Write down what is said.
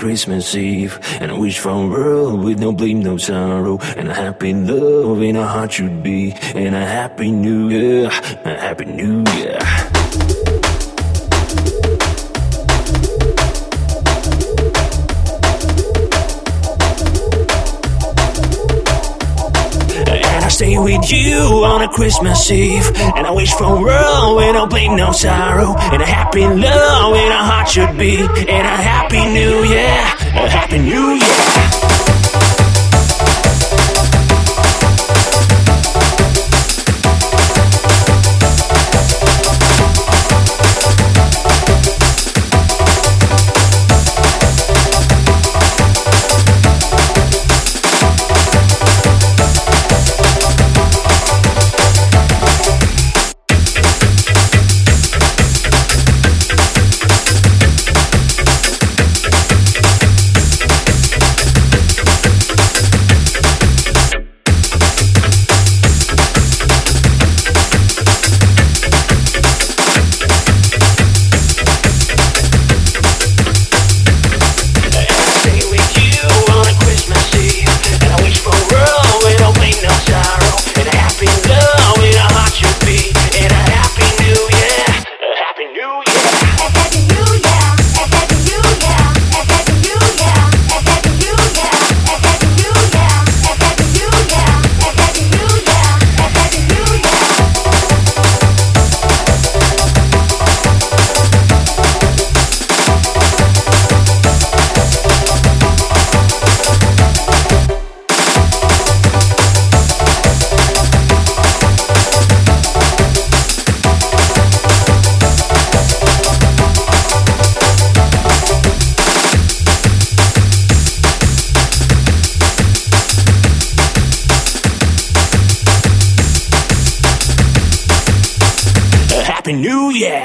Christmas Eve. And I wish for a world with no blame, no sorrow. And a happy love in our heart should be. And a happy new year, a happy new year. stay with you on a Christmas Eve. And I wish for a world where no pain, no sorrow. And a happy love where our heart should be. And a happy new year, a happy new year. Happy New Year!